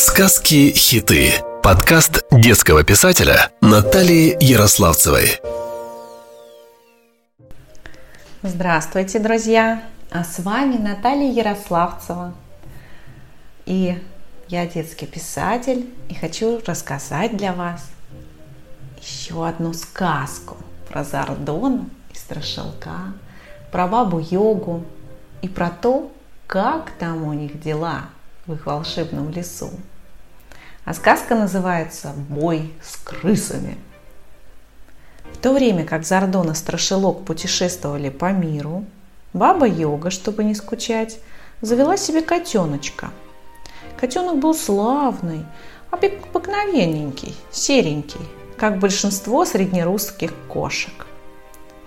Сказки-хиты. Подкаст детского писателя Натальи Ярославцевой. Здравствуйте, друзья! А с вами Наталья Ярославцева. И я детский писатель и хочу рассказать для вас еще одну сказку про Зардона и Страшилка, про бабу Йогу и про то, как там у них дела в их волшебном лесу. А сказка называется «Бой с крысами». В то время как Зардон и Страшилок путешествовали по миру, баба Йога, чтобы не скучать, завела себе котеночка. Котенок был славный, обыкновенненький, серенький, как большинство среднерусских кошек.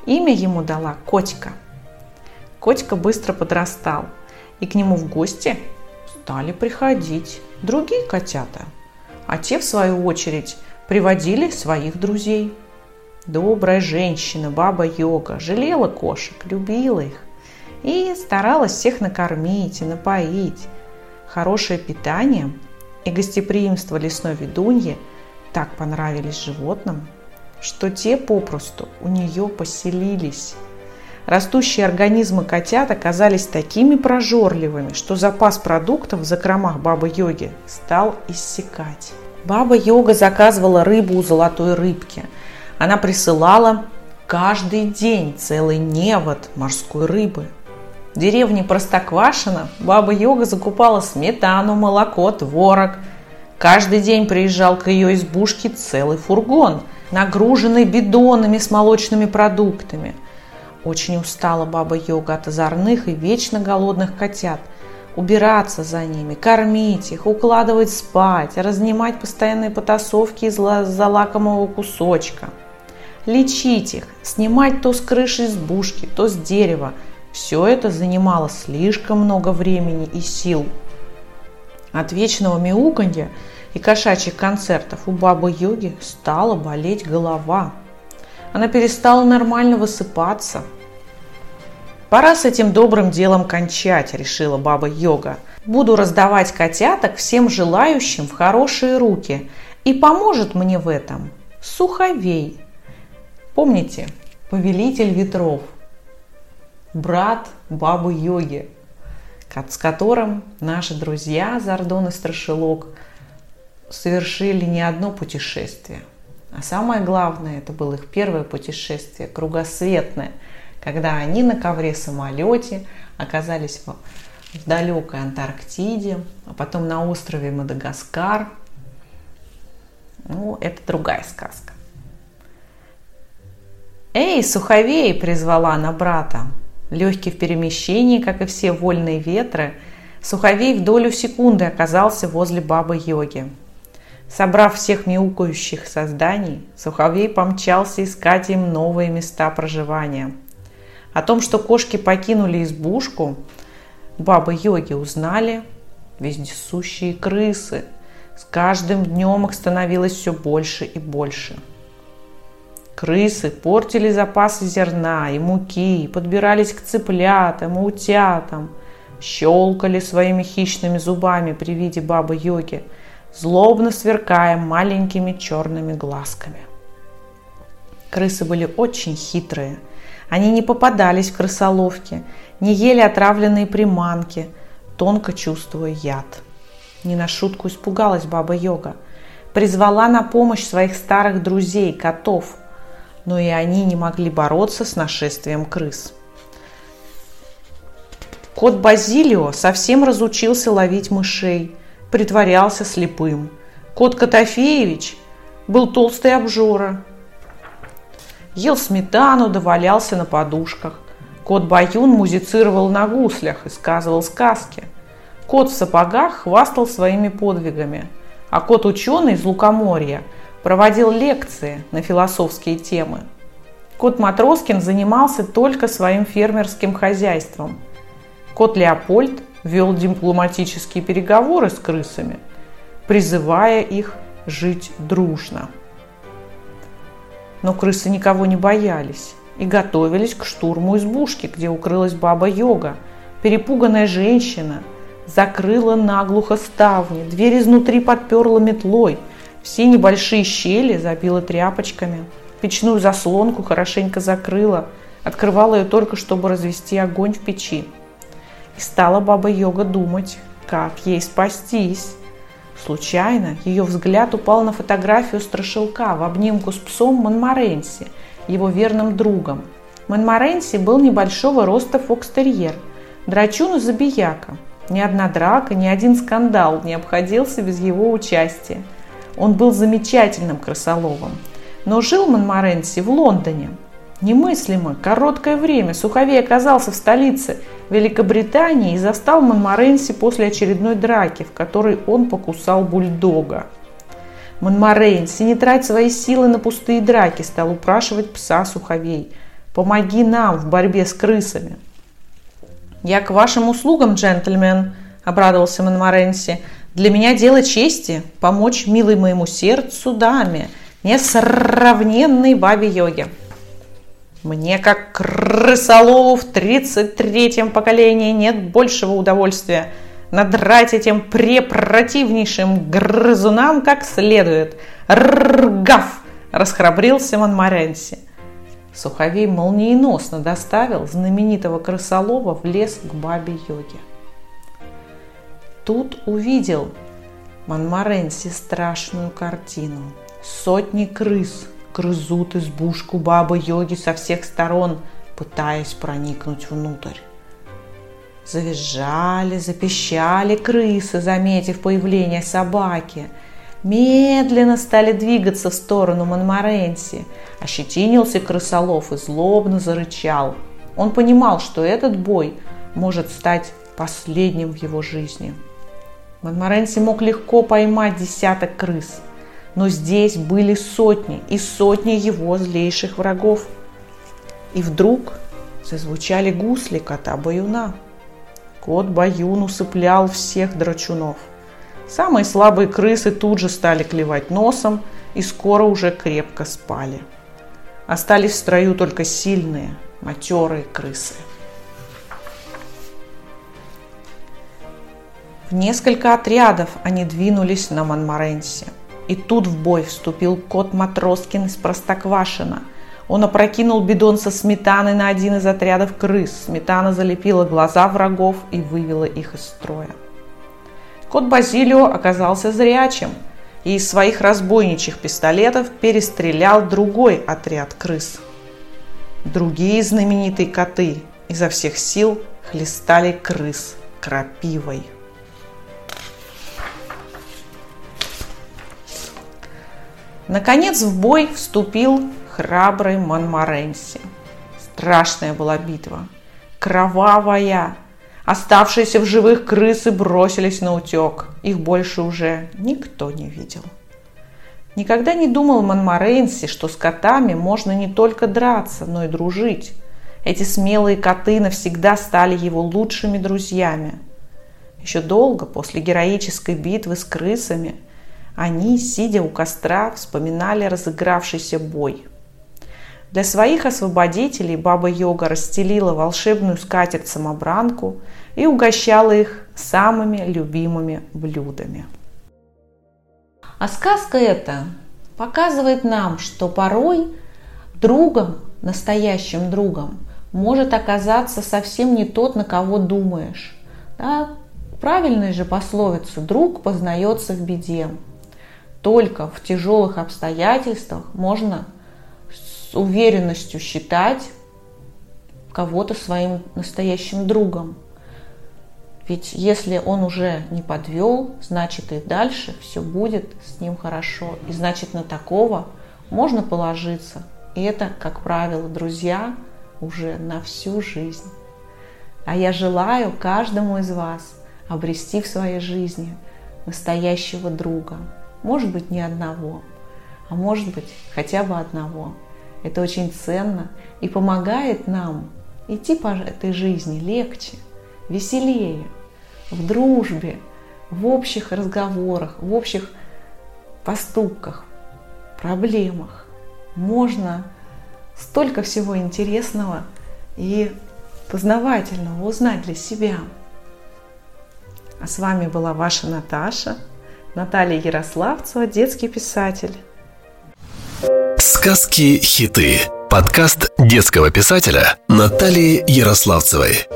Имя ему дала Котика. Котика быстро подрастал, и к нему в гости стали приходить другие котята, а те, в свою очередь, приводили своих друзей. Добрая женщина, баба Йога, жалела кошек, любила их и старалась всех накормить и напоить. Хорошее питание и гостеприимство лесной ведуньи так понравились животным, что те попросту у нее поселились – Растущие организмы котят оказались такими прожорливыми, что запас продуктов в закромах Бабы-Йоги стал иссякать. Баба-Йога заказывала рыбу у золотой рыбки. Она присылала каждый день целый невод морской рыбы. В деревне Простоквашино Баба-Йога закупала сметану, молоко, творог. Каждый день приезжал к ее избушке целый фургон, нагруженный бидонами с молочными продуктами – очень устала баба Йога от озорных и вечно голодных котят. Убираться за ними, кормить их, укладывать спать, разнимать постоянные потасовки из-за лакомого кусочка. Лечить их, снимать то с крыши избушки, то с дерева. Все это занимало слишком много времени и сил. От вечного мяуканья и кошачьих концертов у бабы Йоги стала болеть голова – она перестала нормально высыпаться. Пора с этим добрым делом кончать, решила баба Йога. Буду раздавать котяток всем желающим в хорошие руки. И поможет мне в этом Суховей. Помните, повелитель ветров, брат бабы Йоги, с которым наши друзья Зардон и Страшилок совершили не одно путешествие. А самое главное, это было их первое путешествие, кругосветное, когда они на ковре-самолете оказались в, в далекой Антарктиде, а потом на острове Мадагаскар. Ну, это другая сказка. «Эй, Суховей!» – призвала она брата. Легкий в перемещении, как и все вольные ветры, Суховей в долю секунды оказался возле бабы-йоги. Собрав всех мяукающих созданий, Суховей помчался искать им новые места проживания. О том, что кошки покинули избушку, бабы-йоги узнали вездесущие крысы. С каждым днем их становилось все больше и больше. Крысы портили запасы зерна и муки, подбирались к цыплятам и утятам, щелкали своими хищными зубами при виде бабы-йоги – злобно сверкая маленькими черными глазками. Крысы были очень хитрые. Они не попадались в крысоловки, не ели отравленные приманки, тонко чувствуя яд. Не на шутку испугалась баба Йога. Призвала на помощь своих старых друзей, котов, но и они не могли бороться с нашествием крыс. Кот Базилио совсем разучился ловить мышей – притворялся слепым. Кот Котофеевич был толстый обжора. Ел сметану, довалялся на подушках. Кот Баюн музицировал на гуслях и сказывал сказки. Кот в сапогах хвастал своими подвигами, а кот ученый из Лукоморья проводил лекции на философские темы. Кот Матроскин занимался только своим фермерским хозяйством. Кот Леопольд вел дипломатические переговоры с крысами, призывая их жить дружно. Но крысы никого не боялись и готовились к штурму избушки, где укрылась баба Йога, перепуганная женщина, закрыла наглухо ставни, дверь изнутри подперла метлой, все небольшие щели забила тряпочками, печную заслонку хорошенько закрыла, открывала ее только, чтобы развести огонь в печи. И стала баба Йога думать, как ей спастись. Случайно ее взгляд упал на фотографию страшилка в обнимку с псом Монморенси, его верным другом. Монморенси был небольшого роста фокстерьер, драчун и забияка. Ни одна драка, ни один скандал не обходился без его участия. Он был замечательным крысоловом. Но жил Монморенси в Лондоне. Немыслимо, короткое время Суховей оказался в столице Великобритании и застал Монморенси после очередной драки, в которой он покусал бульдога. Монморенси, не трать свои силы на пустые драки, стал упрашивать пса Суховей. «Помоги нам в борьбе с крысами». «Я к вашим услугам, джентльмен», – обрадовался Монморенси. «Для меня дело чести – помочь милой моему сердцу даме, несравненной бабе йоге». Мне, как крысолову в 33-м поколении, нет большего удовольствия надрать этим препротивнейшим грызунам как следует. Ргав! Расхрабрился Монморенси. Суховей молниеносно доставил знаменитого крысолова в лес к бабе Йоге. Тут увидел Монморенси страшную картину. Сотни крыс – грызут избушку бабы-йоги со всех сторон, пытаясь проникнуть внутрь. Завизжали, запищали крысы, заметив появление собаки. Медленно стали двигаться в сторону Монморенси. Ощетинился крысолов и злобно зарычал. Он понимал, что этот бой может стать последним в его жизни. Монморенси мог легко поймать десяток крыс – но здесь были сотни и сотни его злейших врагов. И вдруг зазвучали гусли кота Баюна. Кот Баюн усыплял всех драчунов. Самые слабые крысы тут же стали клевать носом и скоро уже крепко спали. Остались в строю только сильные, матерые крысы. В несколько отрядов они двинулись на Монморенсе – и тут в бой вступил кот Матроскин из Простоквашина. Он опрокинул бидон со сметаной на один из отрядов крыс. Сметана залепила глаза врагов и вывела их из строя. Кот Базилио оказался зрячим и из своих разбойничьих пистолетов перестрелял другой отряд крыс. Другие знаменитые коты изо всех сил хлестали крыс крапивой. Наконец в бой вступил храбрый Монморенси. Страшная была битва, кровавая. Оставшиеся в живых крысы бросились на утек. Их больше уже никто не видел. Никогда не думал Монморенси, что с котами можно не только драться, но и дружить. Эти смелые коты навсегда стали его лучшими друзьями. Еще долго после героической битвы с крысами – они, сидя у костра, вспоминали разыгравшийся бой. Для своих освободителей баба Йога расстелила волшебную скатерть-самобранку и угощала их самыми любимыми блюдами. А сказка эта показывает нам, что порой другом, настоящим другом, может оказаться совсем не тот, на кого думаешь. Да? Правильная же пословица «друг познается в беде». Только в тяжелых обстоятельствах можно с уверенностью считать кого-то своим настоящим другом. Ведь если он уже не подвел, значит и дальше все будет с ним хорошо. И значит на такого можно положиться. И это, как правило, друзья уже на всю жизнь. А я желаю каждому из вас обрести в своей жизни настоящего друга, может быть, не одного, а может быть, хотя бы одного. Это очень ценно и помогает нам идти по этой жизни легче, веселее, в дружбе, в общих разговорах, в общих поступках, проблемах. Можно столько всего интересного и познавательного узнать для себя. А с вами была ваша Наташа, Наталья Ярославцева, детский писатель. Сказки-хиты. Подкаст детского писателя Натальи Ярославцевой.